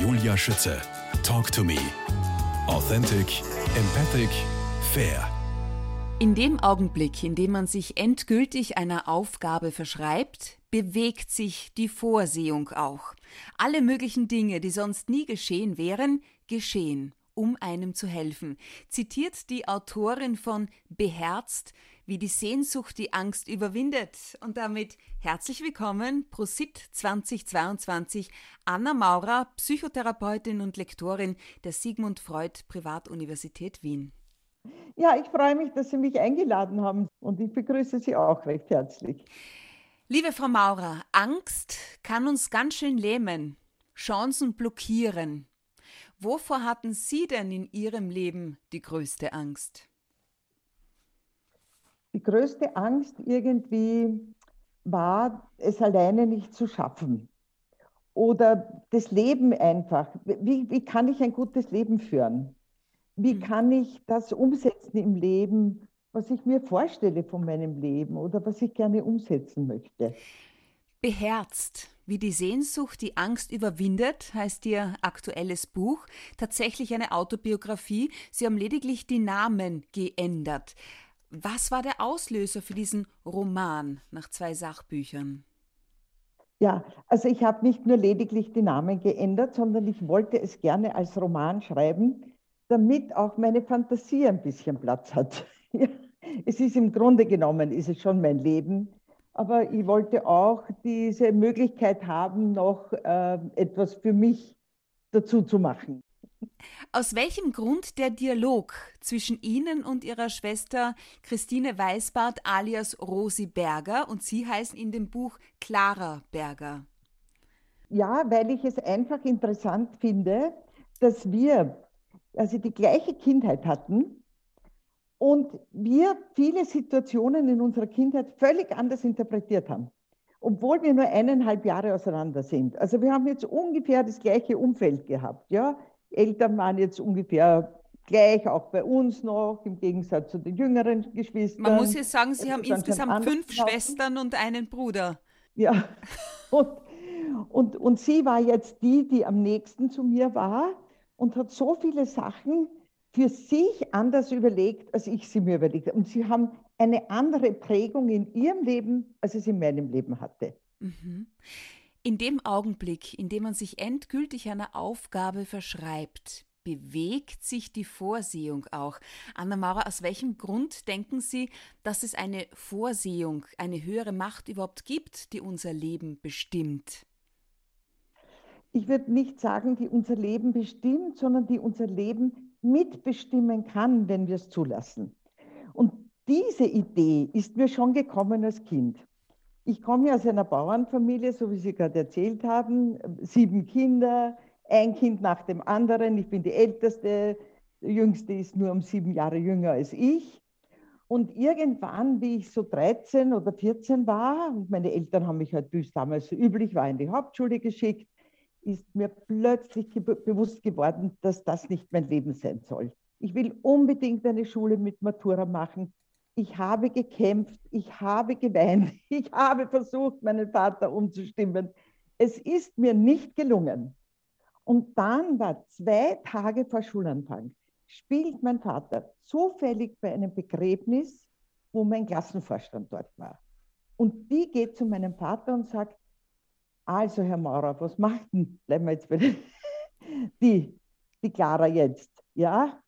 Julia Schütze. Talk to me. Authentic, empathic, fair. In dem Augenblick, in dem man sich endgültig einer Aufgabe verschreibt, bewegt sich die Vorsehung auch. Alle möglichen Dinge, die sonst nie geschehen wären, geschehen, um einem zu helfen. Zitiert die Autorin von Beherzt, wie die Sehnsucht die Angst überwindet. Und damit herzlich willkommen, Prosit 2022, Anna Maurer, Psychotherapeutin und Lektorin der Sigmund Freud Privatuniversität Wien. Ja, ich freue mich, dass Sie mich eingeladen haben und ich begrüße Sie auch recht herzlich. Liebe Frau Maurer, Angst kann uns ganz schön lähmen, Chancen blockieren. Wovor hatten Sie denn in Ihrem Leben die größte Angst? Die größte Angst irgendwie war, es alleine nicht zu schaffen. Oder das Leben einfach. Wie, wie kann ich ein gutes Leben führen? Wie mhm. kann ich das umsetzen im Leben, was ich mir vorstelle von meinem Leben oder was ich gerne umsetzen möchte. Beherzt, wie die Sehnsucht die Angst überwindet, heißt Ihr aktuelles Buch. Tatsächlich eine Autobiografie. Sie haben lediglich die Namen geändert. Was war der Auslöser für diesen Roman nach zwei Sachbüchern? Ja, also ich habe nicht nur lediglich die Namen geändert, sondern ich wollte es gerne als Roman schreiben, damit auch meine Fantasie ein bisschen Platz hat. es ist im Grunde genommen, ist es schon mein Leben. Aber ich wollte auch diese Möglichkeit haben, noch äh, etwas für mich dazu zu machen. Aus welchem Grund der Dialog zwischen Ihnen und Ihrer Schwester Christine Weisbart alias Rosi Berger und Sie heißen in dem Buch Clara Berger? Ja, weil ich es einfach interessant finde, dass wir also die gleiche Kindheit hatten, und wir viele Situationen in unserer Kindheit völlig anders interpretiert haben, obwohl wir nur eineinhalb Jahre auseinander sind. Also wir haben jetzt ungefähr das gleiche Umfeld gehabt. Ja? Eltern waren jetzt ungefähr gleich, auch bei uns noch, im Gegensatz zu den jüngeren Geschwistern. Man muss jetzt sagen, Sie haben insgesamt fünf Schwestern und einen Bruder. Ja, und, und, und sie war jetzt die, die am nächsten zu mir war und hat so viele Sachen für sich anders überlegt, als ich sie mir überlegt habe. Und sie haben eine andere Prägung in ihrem Leben, als es in meinem Leben hatte. Mhm. In dem Augenblick, in dem man sich endgültig einer Aufgabe verschreibt, bewegt sich die Vorsehung auch. Anna Maurer, aus welchem Grund denken Sie, dass es eine Vorsehung, eine höhere Macht überhaupt gibt, die unser Leben bestimmt? Ich würde nicht sagen, die unser Leben bestimmt, sondern die unser Leben mitbestimmen kann, wenn wir es zulassen. Und diese Idee ist mir schon gekommen als Kind. Ich komme ja aus einer Bauernfamilie, so wie Sie gerade erzählt haben, sieben Kinder, ein Kind nach dem anderen. Ich bin die Älteste, der Jüngste ist nur um sieben Jahre jünger als ich. Und irgendwann, wie ich so 13 oder 14 war, und meine Eltern haben mich halt, wie es damals so üblich war, in die Hauptschule geschickt, ist mir plötzlich ge bewusst geworden, dass das nicht mein Leben sein soll. Ich will unbedingt eine Schule mit Matura machen. Ich habe gekämpft, ich habe geweint, ich habe versucht, meinen Vater umzustimmen. Es ist mir nicht gelungen. Und dann war zwei Tage vor Schulanfang, spielt mein Vater zufällig bei einem Begräbnis, wo mein Klassenvorstand dort war. Und die geht zu meinem Vater und sagt, also, Herr Maurer, was macht denn, bleiben wir jetzt bei die, die Clara jetzt, ja?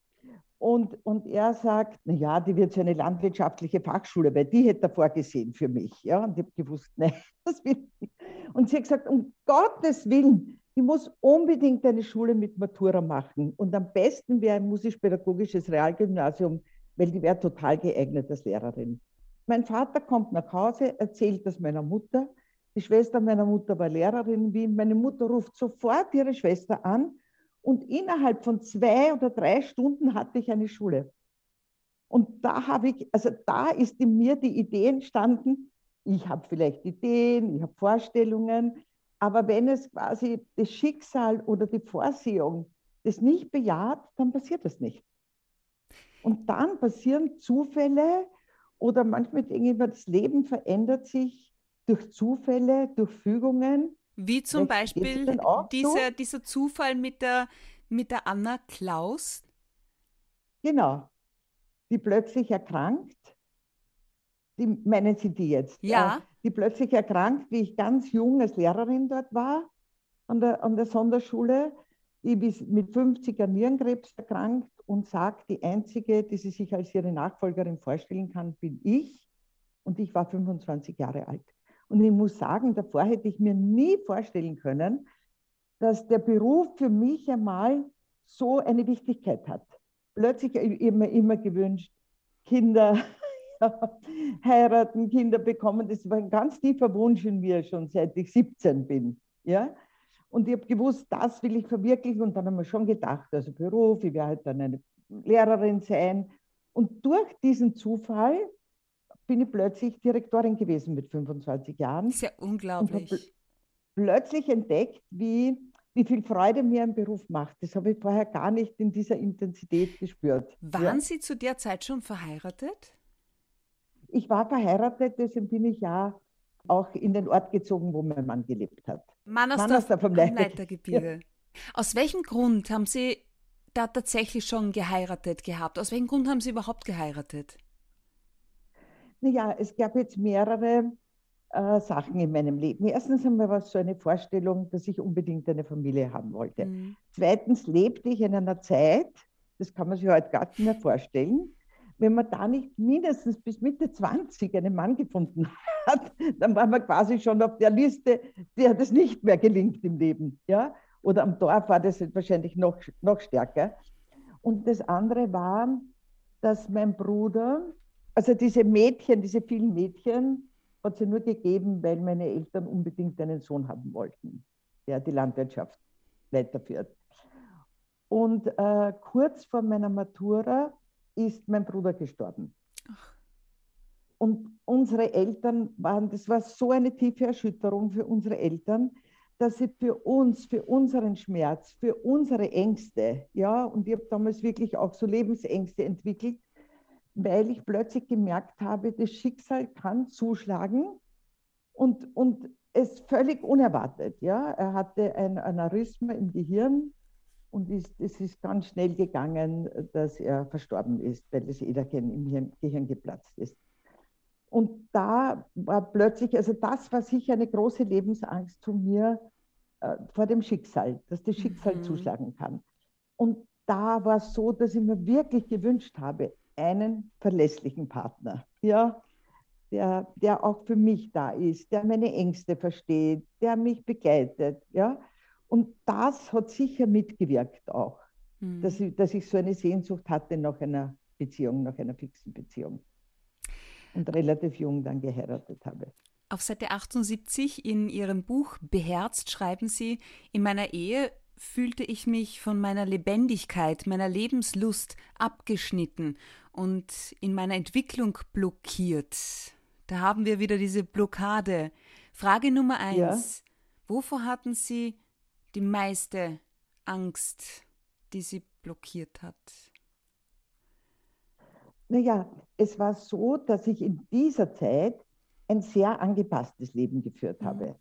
Und, und er sagt, na ja, die wird so eine landwirtschaftliche Fachschule, weil die hätte er vorgesehen für mich, ja? Und ich habe gewusst, nein, das will ich nicht. Und sie hat gesagt, um Gottes Willen, ich muss unbedingt eine Schule mit Matura machen. Und am besten wäre ein musisch-pädagogisches Realgymnasium, weil die wäre total geeignet als Lehrerin. Mein Vater kommt nach Hause, erzählt das meiner Mutter die Schwester meiner Mutter war Lehrerin in Wien. Meine Mutter ruft sofort ihre Schwester an und innerhalb von zwei oder drei Stunden hatte ich eine Schule. Und da habe ich, also da ist in mir die Idee entstanden, ich habe vielleicht Ideen, ich habe Vorstellungen, aber wenn es quasi das Schicksal oder die Vorsehung das nicht bejaht, dann passiert das nicht. Und dann passieren Zufälle oder manchmal denke ich mir, das Leben verändert sich durch Zufälle, durch Fügungen. Wie zum Beispiel dieser, dieser Zufall mit der, mit der Anna Klaus. Genau. Die plötzlich erkrankt. Die, meinen Sie die jetzt? Ja. Äh, die plötzlich erkrankt, wie ich ganz jung als Lehrerin dort war, an der, an der Sonderschule. Die ist mit 50 an Nierenkrebs erkrankt und sagt, die einzige, die sie sich als ihre Nachfolgerin vorstellen kann, bin ich. Und ich war 25 Jahre alt. Und ich muss sagen, davor hätte ich mir nie vorstellen können, dass der Beruf für mich einmal so eine Wichtigkeit hat. Plötzlich immer, immer gewünscht, Kinder heiraten, Kinder bekommen. Das war ein ganz tiefer Wunsch in mir schon seit ich 17 bin. Ja? Und ich habe gewusst, das will ich verwirklichen. Und dann haben wir schon gedacht, also Beruf, ich werde halt dann eine Lehrerin sein. Und durch diesen Zufall bin ich plötzlich Direktorin gewesen mit 25 Jahren. Das ist ja unglaublich. Und plötzlich entdeckt, wie, wie viel Freude mir ein Beruf macht. Das habe ich vorher gar nicht in dieser Intensität gespürt. Waren ja. Sie zu der Zeit schon verheiratet? Ich war verheiratet, deswegen bin ich ja auch in den Ort gezogen, wo mein Mann gelebt hat. Mannersdorf vom Leitergebirge. Ja. Aus welchem Grund haben Sie da tatsächlich schon geheiratet gehabt? Aus welchem Grund haben Sie überhaupt geheiratet? Naja, es gab jetzt mehrere äh, Sachen in meinem Leben. Erstens einmal war es so eine Vorstellung, dass ich unbedingt eine Familie haben wollte. Mhm. Zweitens lebte ich in einer Zeit, das kann man sich heute gar nicht mehr vorstellen, wenn man da nicht mindestens bis Mitte 20 einen Mann gefunden hat, dann war man quasi schon auf der Liste, der das nicht mehr gelingt im Leben. Ja? Oder am Dorf war das wahrscheinlich noch, noch stärker. Und das andere war, dass mein Bruder also diese Mädchen, diese vielen Mädchen, hat es ja nur gegeben, weil meine Eltern unbedingt einen Sohn haben wollten, der die Landwirtschaft weiterführt. Und äh, kurz vor meiner Matura ist mein Bruder gestorben. Ach. Und unsere Eltern waren, das war so eine tiefe Erschütterung für unsere Eltern, dass sie für uns, für unseren Schmerz, für unsere Ängste, ja, und ich habe damals wirklich auch so Lebensängste entwickelt, weil ich plötzlich gemerkt habe, das Schicksal kann zuschlagen und, und es völlig unerwartet. Ja? Er hatte ein Aneurysma im Gehirn und ist, es ist ganz schnell gegangen, dass er verstorben ist, weil das Äderchen im Hirn, Gehirn geplatzt ist. Und da war plötzlich, also das war sicher eine große Lebensangst von mir äh, vor dem Schicksal, dass das Schicksal mhm. zuschlagen kann. Und da war es so, dass ich mir wirklich gewünscht habe, einen verlässlichen Partner, ja, der, der auch für mich da ist, der meine Ängste versteht, der mich begleitet, ja. Und das hat sicher mitgewirkt auch, mhm. dass, ich, dass ich so eine Sehnsucht hatte nach einer Beziehung, nach einer fixen Beziehung. Und relativ jung dann geheiratet habe. Auf Seite 78 in Ihrem Buch Beherzt schreiben Sie, in meiner Ehe fühlte ich mich von meiner Lebendigkeit, meiner Lebenslust abgeschnitten und in meiner Entwicklung blockiert. Da haben wir wieder diese Blockade. Frage Nummer eins. Ja. Wovor hatten Sie die meiste Angst, die Sie blockiert hat? Naja, es war so, dass ich in dieser Zeit ein sehr angepasstes Leben geführt mhm. habe.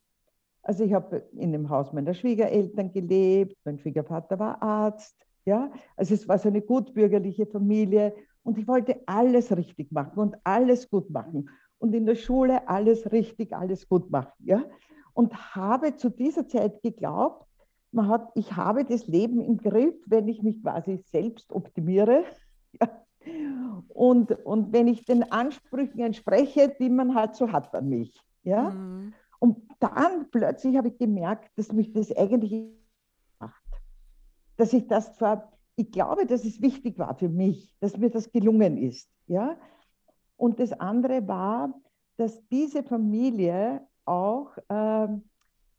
Also ich habe in dem Haus meiner Schwiegereltern gelebt, mein Schwiegervater war Arzt, ja, also es war so eine gutbürgerliche Familie und ich wollte alles richtig machen und alles gut machen und in der Schule alles richtig, alles gut machen, ja, und habe zu dieser Zeit geglaubt, man hat, ich habe das Leben im Griff, wenn ich mich quasi selbst optimiere, ja, und, und wenn ich den Ansprüchen entspreche, die man halt so hat an mich, ja. Mhm. Und dann plötzlich habe ich gemerkt, dass mich das eigentlich macht. Dass ich das zwar, ich glaube, dass es wichtig war für mich, dass mir das gelungen ist. Ja? Und das andere war, dass diese Familie auch äh,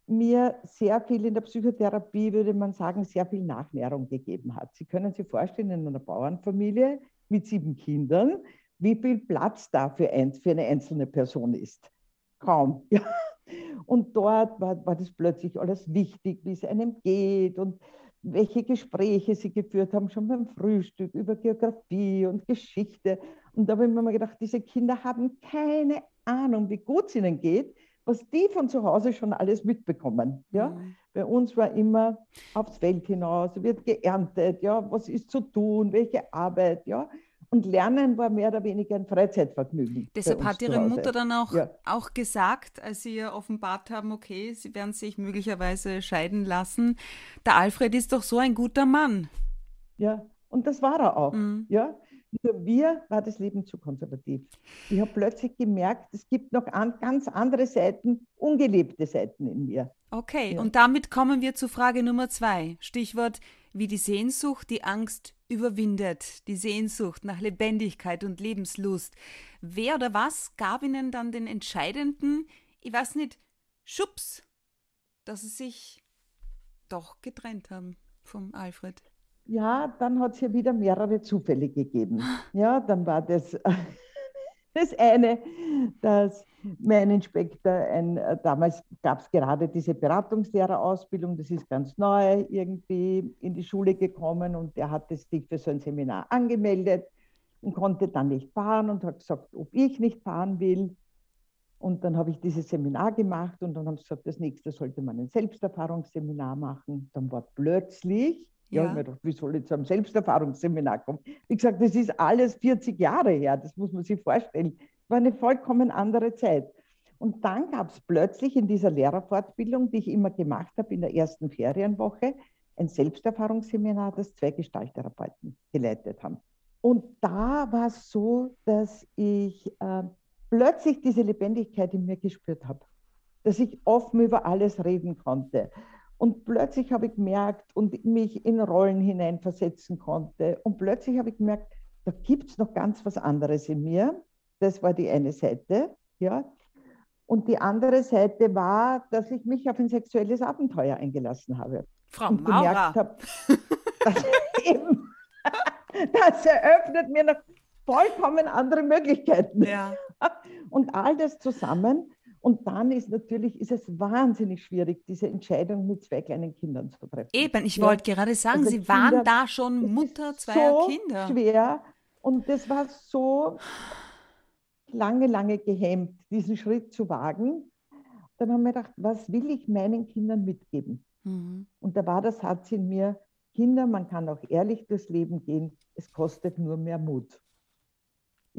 mir sehr viel in der Psychotherapie, würde man sagen, sehr viel Nachnährung gegeben hat. Sie können sich vorstellen, in einer Bauernfamilie mit sieben Kindern, wie viel Platz da für, ein, für eine einzelne Person ist. Kaum. Ja. Und dort war, war das plötzlich alles wichtig, wie es einem geht und welche Gespräche sie geführt haben, schon beim Frühstück über Geografie und Geschichte. Und da habe ich mir mal gedacht, diese Kinder haben keine Ahnung, wie gut es ihnen geht, was die von zu Hause schon alles mitbekommen. Ja? Mhm. Bei uns war immer aufs Feld hinaus, wird geerntet, ja, was ist zu tun, welche Arbeit, ja. Und Lernen war mehr oder weniger ein Freizeitvergnügen. Deshalb hat Ihre Mutter dann auch, ja. auch gesagt, als Sie ihr offenbart haben, okay, Sie werden sich möglicherweise scheiden lassen, der Alfred ist doch so ein guter Mann. Ja, und das war er auch. Mhm. Ja, für mir war das Leben zu konservativ. Ich habe plötzlich gemerkt, es gibt noch an, ganz andere Seiten, ungelebte Seiten in mir. Okay, ja. und damit kommen wir zu Frage Nummer zwei. Stichwort, wie die Sehnsucht die Angst überwindet. Die Sehnsucht nach Lebendigkeit und Lebenslust. Wer oder was gab Ihnen dann den entscheidenden, ich weiß nicht, Schubs, dass Sie sich doch getrennt haben vom Alfred? Ja, dann hat es ja wieder mehrere Zufälle gegeben. Ja, dann war das, das eine, dass mein Inspektor, ein, äh, damals gab es gerade diese Beratungslehrerausbildung, das ist ganz neu irgendwie in die Schule gekommen und der hatte sich für so ein Seminar angemeldet und konnte dann nicht fahren und hat gesagt, ob ich nicht fahren will. Und dann habe ich dieses Seminar gemacht und dann haben sie gesagt, das nächste sollte man ein Selbsterfahrungsseminar machen. Dann war plötzlich ja, ja. ich mir gedacht, wie soll ich zu einem Selbsterfahrungsseminar kommen? Wie gesagt, das ist alles 40 Jahre her, das muss man sich vorstellen. War eine vollkommen andere Zeit. Und dann gab es plötzlich in dieser Lehrerfortbildung, die ich immer gemacht habe in der ersten Ferienwoche, ein Selbsterfahrungsseminar, das zwei Gestalttherapeuten geleitet haben. Und da war es so, dass ich äh, plötzlich diese Lebendigkeit in mir gespürt habe, dass ich offen über alles reden konnte und plötzlich habe ich gemerkt und mich in Rollen hineinversetzen konnte. Und plötzlich habe ich gemerkt, da gibt es noch ganz was anderes in mir. Das war die eine Seite. Ja. Und die andere Seite war, dass ich mich auf ein sexuelles Abenteuer eingelassen habe. Frau und Maurer. gemerkt habe, dass eben, das eröffnet mir noch vollkommen andere Möglichkeiten. Ja. Und all das zusammen und dann ist natürlich, ist es wahnsinnig schwierig, diese Entscheidung mit zwei kleinen Kindern zu treffen. Eben, ich ja. wollte gerade sagen, also Sie Kinder, waren da schon Mutter zweier so Kinder. schwer und das war so lange, lange gehemmt, diesen Schritt zu wagen. Dann haben wir gedacht, was will ich meinen Kindern mitgeben? Mhm. Und da war der Satz in mir, Kinder, man kann auch ehrlich durchs Leben gehen, es kostet nur mehr Mut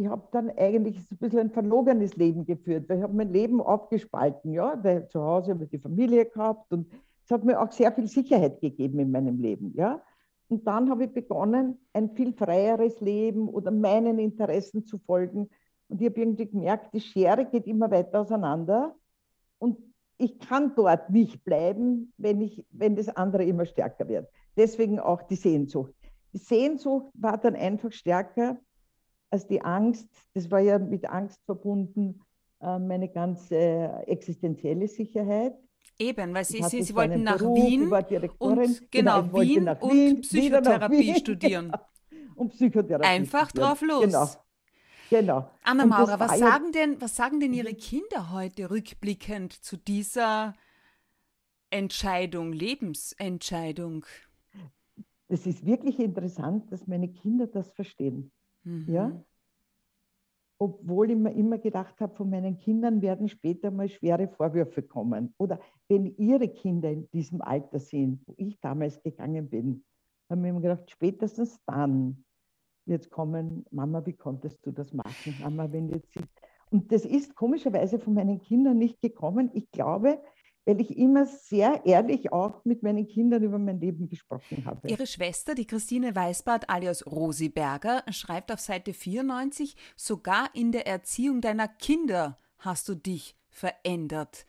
ich habe dann eigentlich ein bisschen ein verlogenes Leben geführt, weil ich habe mein Leben abgespalten, ja, weil zu Hause habe ich die Familie gehabt und es hat mir auch sehr viel Sicherheit gegeben in meinem Leben, ja. Und dann habe ich begonnen, ein viel freieres Leben oder meinen Interessen zu folgen. Und ich habe irgendwie gemerkt, die Schere geht immer weiter auseinander und ich kann dort nicht bleiben, wenn, ich, wenn das andere immer stärker wird. Deswegen auch die Sehnsucht. Die Sehnsucht war dann einfach stärker als die Angst, das war ja mit Angst verbunden, äh, meine ganze existenzielle Sicherheit. Eben, weil Sie, Sie, Sie wollten nach Beruf, Wien und genau, genau Wien und Wien, Psychotherapie Wien, studieren. Genau. Und Psychotherapie. Einfach studieren. drauf los. Genau. genau. Anna Maurer, was sagen, denn, was sagen denn Ihre Kinder heute rückblickend zu dieser Entscheidung, Lebensentscheidung? Das ist wirklich interessant, dass meine Kinder das verstehen. Mhm. Ja? Obwohl ich mir immer gedacht habe, von meinen Kindern werden später mal schwere Vorwürfe kommen. Oder wenn ihre Kinder in diesem Alter sind, wo ich damals gegangen bin, haben wir immer gedacht, spätestens dann wird kommen, Mama, wie konntest du das machen? Mama, wenn jetzt. Und das ist komischerweise von meinen Kindern nicht gekommen. Ich glaube, weil ich immer sehr ehrlich auch mit meinen Kindern über mein Leben gesprochen habe. Ihre Schwester, die Christine Weißbart alias Rosi Berger, schreibt auf Seite 94, sogar in der Erziehung deiner Kinder hast du dich verändert.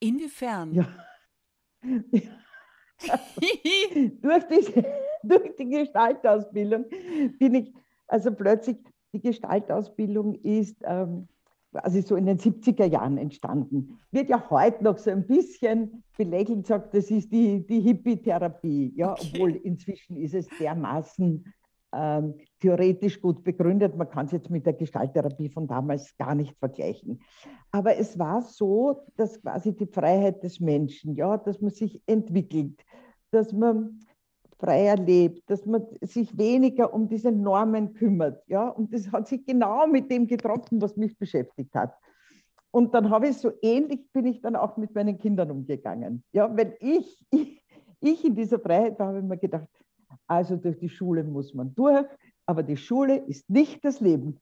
Inwiefern? Ja. durch, die, durch die Gestaltausbildung bin ich, also plötzlich, die Gestaltausbildung ist ähm, quasi so in den 70er Jahren entstanden. Wird ja heute noch so ein bisschen belächelt, sagt, das ist die, die Hippie-Therapie. Ja, okay. obwohl inzwischen ist es dermaßen ähm, theoretisch gut begründet. Man kann es jetzt mit der Gestalttherapie von damals gar nicht vergleichen. Aber es war so, dass quasi die Freiheit des Menschen, ja, dass man sich entwickelt, dass man freier lebt, dass man sich weniger um diese Normen kümmert. Ja? Und das hat sich genau mit dem getroffen, was mich beschäftigt hat. Und dann habe ich so ähnlich bin ich dann auch mit meinen Kindern umgegangen. Ja, wenn ich, ich, ich in dieser Freiheit war, habe ich mir gedacht, also durch die Schule muss man durch, aber die Schule ist nicht das Leben.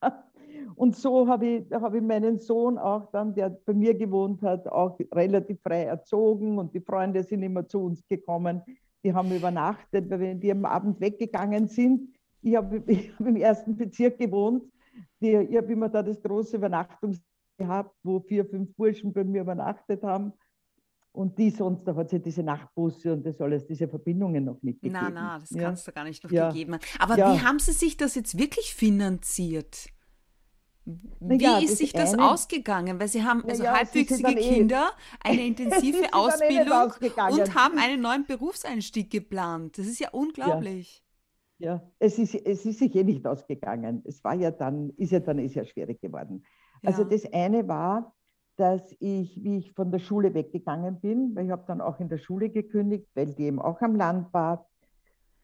Und so habe ich, hab ich meinen Sohn auch dann, der bei mir gewohnt hat, auch relativ frei erzogen und die Freunde sind immer zu uns gekommen. Die haben übernachtet, weil wenn die am Abend weggegangen sind, ich habe hab im ersten Bezirk gewohnt, die, ich habe immer da das große Übernachtungs gehabt, wo vier, fünf Burschen bei mir übernachtet haben. Und die sonst, da hat es ja diese Nachtbusse und das alles, diese Verbindungen noch nicht gegeben. Nein, nein, das ja. kannst du gar nicht noch ja. gegeben haben. Aber ja. wie haben Sie sich das jetzt wirklich finanziert? Wie ja, ist sich das eine, ausgegangen? Weil Sie haben also ja, halbwüchsige eh Kinder, eh, eine intensive eh Ausbildung und haben einen neuen Berufseinstieg geplant. Das ist ja unglaublich. Ja, ja. Es, ist, es ist sich eh nicht ausgegangen. Es war ja dann, ist ja dann ist ja schwierig geworden. Also das eine war, dass ich, wie ich von der Schule weggegangen bin, weil ich habe dann auch in der Schule gekündigt, weil die eben auch am Land war.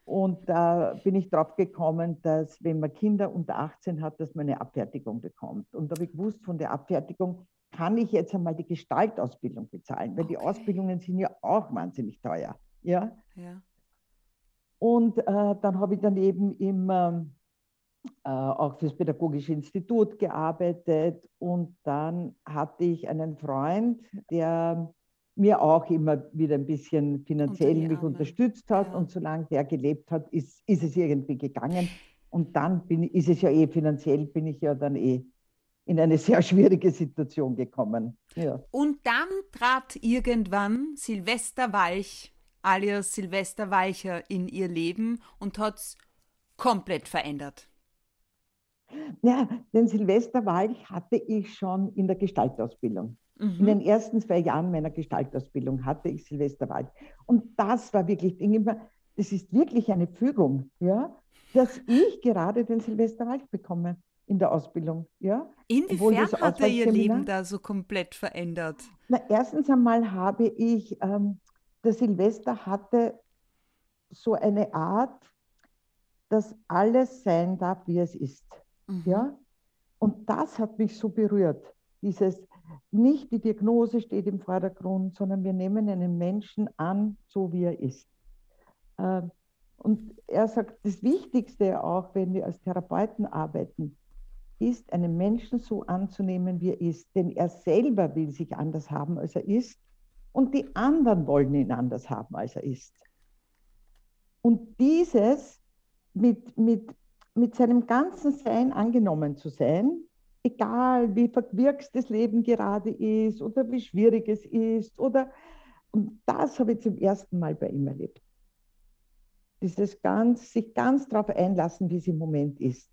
Und da bin ich drauf gekommen, dass wenn man Kinder unter 18 hat, dass man eine Abfertigung bekommt. Und da habe ich gewusst, von der Abfertigung kann ich jetzt einmal die Gestaltausbildung bezahlen, weil okay. die Ausbildungen sind ja auch wahnsinnig teuer. Ja. ja. Und äh, dann habe ich daneben im ähm, äh, auch fürs Pädagogische Institut gearbeitet und dann hatte ich einen Freund, der mir auch immer wieder ein bisschen finanziell mich unterstützt hat ja. und solange der gelebt hat, ist, ist es irgendwie gegangen und dann bin, ist es ja eh finanziell, bin ich ja dann eh in eine sehr schwierige Situation gekommen. Ja. Und dann trat irgendwann Silvester Walch alias Silvester Walcher in ihr Leben und hat es komplett verändert. Ja, den Silvesterwalch hatte ich schon in der Gestaltausbildung. Mhm. In den ersten zwei Jahren meiner Gestaltausbildung hatte ich Silvesterwalch. Und das war wirklich, das ist wirklich eine Fügung, ja, dass ich gerade den Silvesterwalch bekomme in der Ausbildung. Ja? Inwiefern hat er Ihr Leben da so komplett verändert? Na, erstens einmal habe ich, ähm, der Silvester hatte so eine Art, dass alles sein darf, wie es ist. Mhm. Ja? Und das hat mich so berührt. Dieses, nicht die Diagnose steht im Vordergrund, sondern wir nehmen einen Menschen an, so wie er ist. Ähm, und er sagt, das Wichtigste auch, wenn wir als Therapeuten arbeiten, ist, einen Menschen so anzunehmen, wie er ist. Denn er selber will sich anders haben, als er ist. Und die anderen wollen ihn anders haben, als er ist. Und dieses mit, mit mit seinem ganzen Sein angenommen zu sein, egal wie verwirkst das Leben gerade ist oder wie schwierig es ist. Oder, und das habe ich zum ersten Mal bei ihm erlebt. Dieses ganz, sich ganz darauf einlassen, wie es im Moment ist.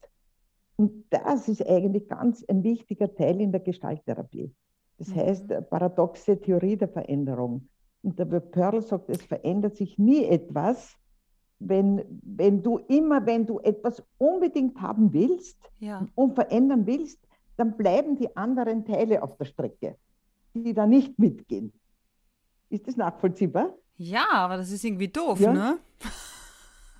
Und das ist eigentlich ganz ein wichtiger Teil in der Gestalttherapie. Das mhm. heißt, paradoxe Theorie der Veränderung. Und der Pearl sagt, es verändert sich nie etwas, wenn, wenn du immer, wenn du etwas unbedingt haben willst ja. und verändern willst, dann bleiben die anderen Teile auf der Strecke, die da nicht mitgehen. Ist das nachvollziehbar? Ja, aber das ist irgendwie doof, ja. ne?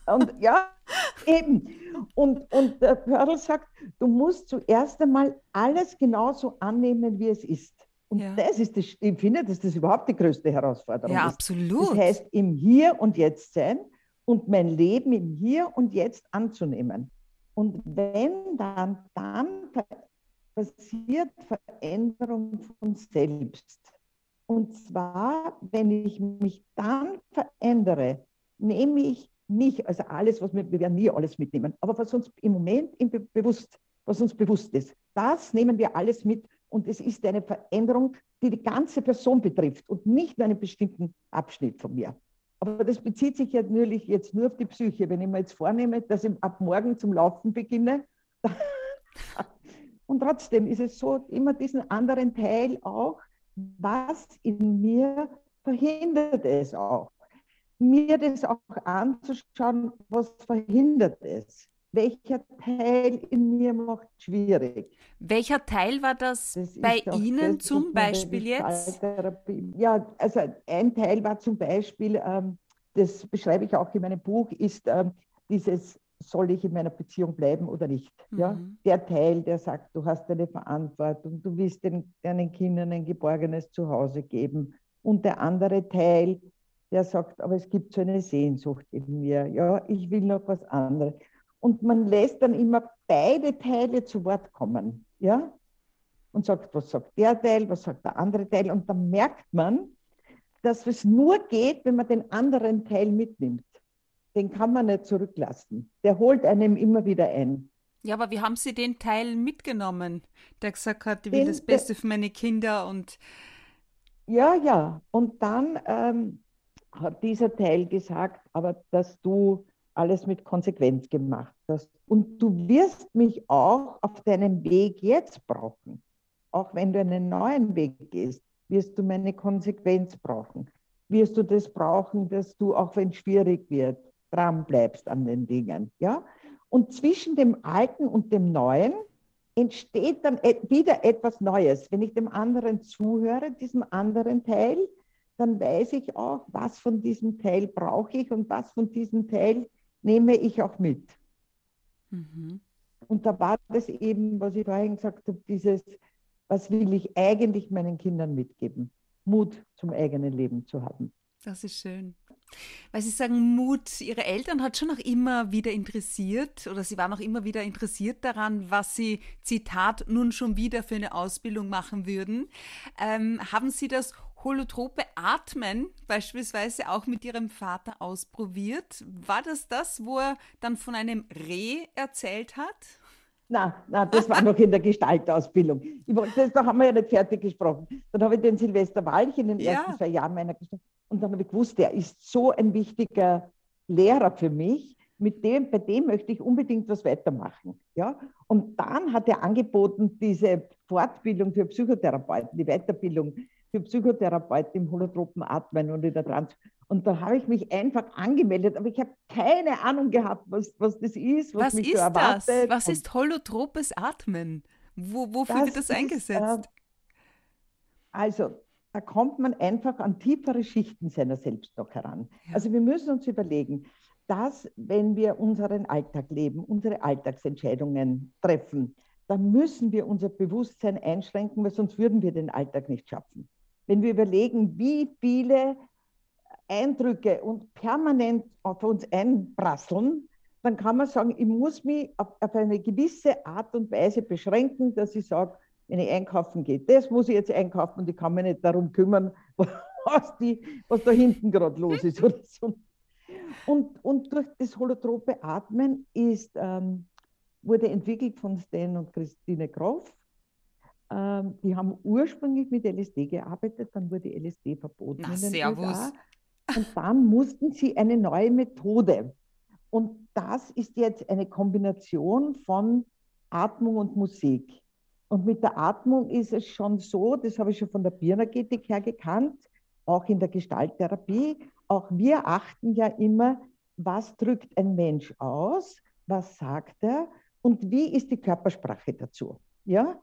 Und ja, eben. Und, und der Pearl sagt, du musst zuerst einmal alles genauso annehmen, wie es ist. Und ja. das ist, das, ich finde, dass das überhaupt die größte Herausforderung ja, ist. absolut. Das heißt, im Hier und Jetzt sein und mein Leben im Hier und Jetzt anzunehmen. Und wenn dann, dann passiert Veränderung von selbst. Und zwar, wenn ich mich dann verändere, nehme ich mich, also alles, was wir, wir werden nie alles mitnehmen, aber was uns im Moment im Be bewusst, was uns bewusst ist, das nehmen wir alles mit und es ist eine Veränderung, die die ganze Person betrifft und nicht nur einen bestimmten Abschnitt von mir. Aber das bezieht sich natürlich jetzt nur auf die Psyche. Wenn ich mir jetzt vornehme, dass ich ab morgen zum Laufen beginne, und trotzdem ist es so, immer diesen anderen Teil auch, was in mir verhindert es auch. Mir das auch anzuschauen, was verhindert es. Welcher Teil in mir macht schwierig? Welcher Teil war das, das bei Ihnen das, zum Beispiel jetzt? Ja, also ein Teil war zum Beispiel, ähm, das beschreibe ich auch in meinem Buch, ist ähm, dieses soll ich in meiner Beziehung bleiben oder nicht. Mhm. Ja? Der Teil, der sagt, du hast eine Verantwortung, du willst den, deinen Kindern ein geborgenes Zuhause geben. Und der andere Teil, der sagt, aber es gibt so eine Sehnsucht in mir. Ja, ich will noch was anderes. Und man lässt dann immer beide Teile zu Wort kommen. Ja? Und sagt, was sagt der Teil, was sagt der andere Teil. Und dann merkt man, dass es nur geht, wenn man den anderen Teil mitnimmt den kann man nicht zurücklassen. Der holt einem immer wieder ein. Ja, aber wie haben Sie den Teil mitgenommen, der gesagt hat, ich will den, das Beste der, für meine Kinder und. Ja, ja. Und dann ähm, hat dieser Teil gesagt, aber dass du alles mit Konsequenz gemacht hast. Und du wirst mich auch auf deinem Weg jetzt brauchen. Auch wenn du einen neuen Weg gehst, wirst du meine Konsequenz brauchen. Wirst du das brauchen, dass du, auch wenn es schwierig wird, dran bleibst an den Dingen. Ja? Und zwischen dem Alten und dem Neuen entsteht dann wieder etwas Neues. Wenn ich dem anderen zuhöre, diesem anderen Teil, dann weiß ich auch, was von diesem Teil brauche ich und was von diesem Teil nehme ich auch mit. Mhm. Und da war das eben, was ich vorhin gesagt habe, dieses, was will ich eigentlich meinen Kindern mitgeben? Mut zum eigenen Leben zu haben. Das ist schön. Weil Sie sagen, Mut, Ihre Eltern hat schon noch immer wieder interessiert oder Sie waren auch immer wieder interessiert daran, was Sie, Zitat, nun schon wieder für eine Ausbildung machen würden. Ähm, haben Sie das holotrope Atmen beispielsweise auch mit Ihrem Vater ausprobiert? War das das, wo er dann von einem Reh erzählt hat? Na, na, das war noch in der Gestaltausbildung. Das, da haben wir ja nicht fertig gesprochen. Dann habe ich den Silvester Walch in den ja. ersten zwei Jahren meiner Gestaltung und dann habe ich gewusst, der ist so ein wichtiger Lehrer für mich. Mit dem, bei dem möchte ich unbedingt was weitermachen. Ja? Und dann hat er angeboten, diese Fortbildung für Psychotherapeuten, die Weiterbildung für Psychotherapeuten im holotropen Atmen und in der Trans. Und da habe ich mich einfach angemeldet, aber ich habe keine Ahnung gehabt, was, was das ist, was, was mich ist so erwartet. Das? Was ist holotropes Atmen? Wo, wofür das wird das eingesetzt? Ist, äh, also, da kommt man einfach an tiefere Schichten seiner selbst noch heran. Ja. Also wir müssen uns überlegen, dass wenn wir unseren Alltag leben, unsere Alltagsentscheidungen treffen, dann müssen wir unser Bewusstsein einschränken, weil sonst würden wir den Alltag nicht schaffen. Wenn wir überlegen, wie viele Eindrücke und permanent auf uns einprasseln, dann kann man sagen, ich muss mich auf, auf eine gewisse Art und Weise beschränken, dass ich sage, wenn ich einkaufen gehe, das muss ich jetzt einkaufen und ich kann mich nicht darum kümmern, was, die, was da hinten gerade los ist. Oder so. und, und durch das holotrope Atmen ist, ähm, wurde entwickelt von Stan und Christine Groff. Ähm, die haben ursprünglich mit LSD gearbeitet, dann wurde LSD verboten. Na, servus. Und dann mussten sie eine neue Methode. Und das ist jetzt eine Kombination von Atmung und Musik. Und mit der Atmung ist es schon so, das habe ich schon von der Bioenergetik her gekannt, auch in der Gestalttherapie. Auch wir achten ja immer, was drückt ein Mensch aus, was sagt er und wie ist die Körpersprache dazu. Ja?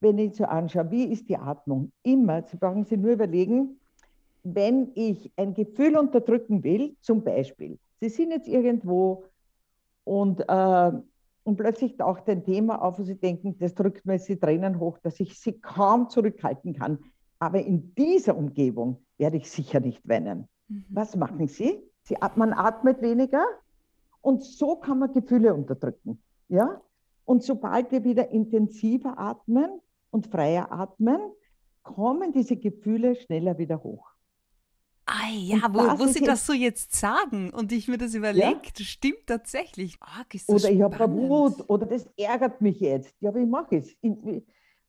Wenn ich so anschaue, wie ist die Atmung? Immer, Sie brauchen sich nur überlegen, wenn ich ein Gefühl unterdrücken will, zum Beispiel, Sie sind jetzt irgendwo und äh, und plötzlich taucht ein Thema auf, wo Sie denken, das drückt mir jetzt die Tränen hoch, dass ich sie kaum zurückhalten kann. Aber in dieser Umgebung werde ich sicher nicht weinen. Mhm. Was machen Sie? Sie man atmet weniger und so kann man Gefühle unterdrücken. Ja? Und sobald wir wieder intensiver atmen und freier atmen, kommen diese Gefühle schneller wieder hoch. Ah ja, wo, wo Sie das so jetzt sagen und ich mir das überlegt, ja? stimmt tatsächlich. Arg, ist das oder ich habe Wut oder das ärgert mich jetzt. Ja, mache ich es?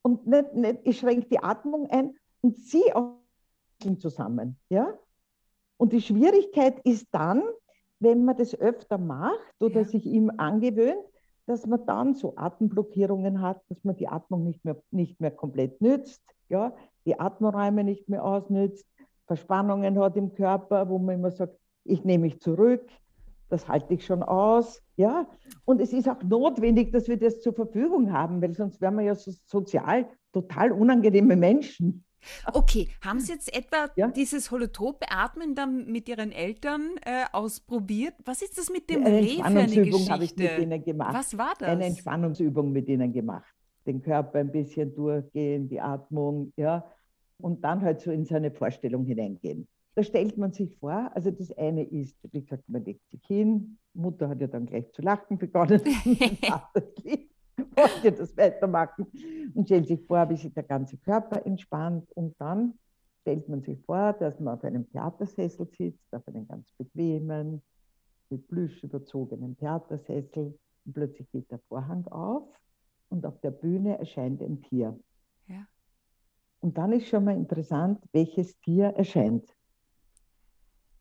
Und nicht, nicht, ich schränke die Atmung ein und ziehe auch zusammen. Ja? Und die Schwierigkeit ist dann, wenn man das öfter macht oder ja. sich ihm angewöhnt, dass man dann so Atemblockierungen hat, dass man die Atmung nicht mehr, nicht mehr komplett nützt, ja? die Atmräume nicht mehr ausnützt Verspannungen hat im Körper, wo man immer sagt, ich nehme mich zurück, das halte ich schon aus. Ja? Und es ist auch notwendig, dass wir das zur Verfügung haben, weil sonst wären wir ja so sozial total unangenehme Menschen. Okay, haben Sie jetzt etwa ja? dieses holotrope Atmen dann mit Ihren Eltern äh, ausprobiert? Was ist das mit dem eine Reh für eine Geschichte? habe ich mit ihnen gemacht. Was war das? Eine Entspannungsübung mit ihnen gemacht. Den Körper ein bisschen durchgehen, die Atmung, ja, und dann halt so in seine Vorstellung hineingehen. Da stellt man sich vor, also das eine ist, wie gesagt, man legt sich hin, Mutter hat ja dann gleich zu lachen begonnen, wollte das weitermachen und stellt sich vor, wie sich der ganze Körper entspannt und dann stellt man sich vor, dass man auf einem Theatersessel sitzt, auf einem ganz bequemen, mit Plüsch überzogenen Theatersessel und plötzlich geht der Vorhang auf und auf der Bühne erscheint ein Tier. Und dann ist schon mal interessant, welches Tier erscheint.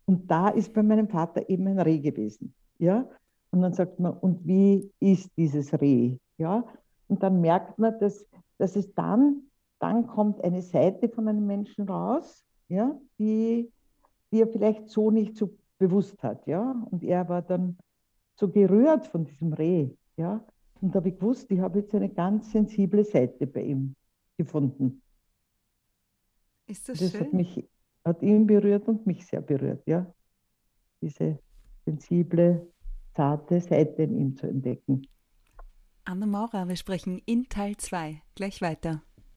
Und da ist bei meinem Vater eben ein Reh gewesen. Ja? Und dann sagt man, und wie ist dieses Reh? Ja? Und dann merkt man, dass, dass es dann, dann kommt eine Seite von einem Menschen raus, ja? die, die er vielleicht so nicht so bewusst hat. Ja? Und er war dann so gerührt von diesem Reh. Ja? Und da habe ich gewusst, ich habe jetzt eine ganz sensible Seite bei ihm gefunden. Ist das, das schön? Hat, mich, hat ihn berührt und mich sehr berührt, ja. Diese sensible, zarte Seite in ihm zu entdecken. Anna Maurer, wir sprechen in Teil 2 gleich weiter.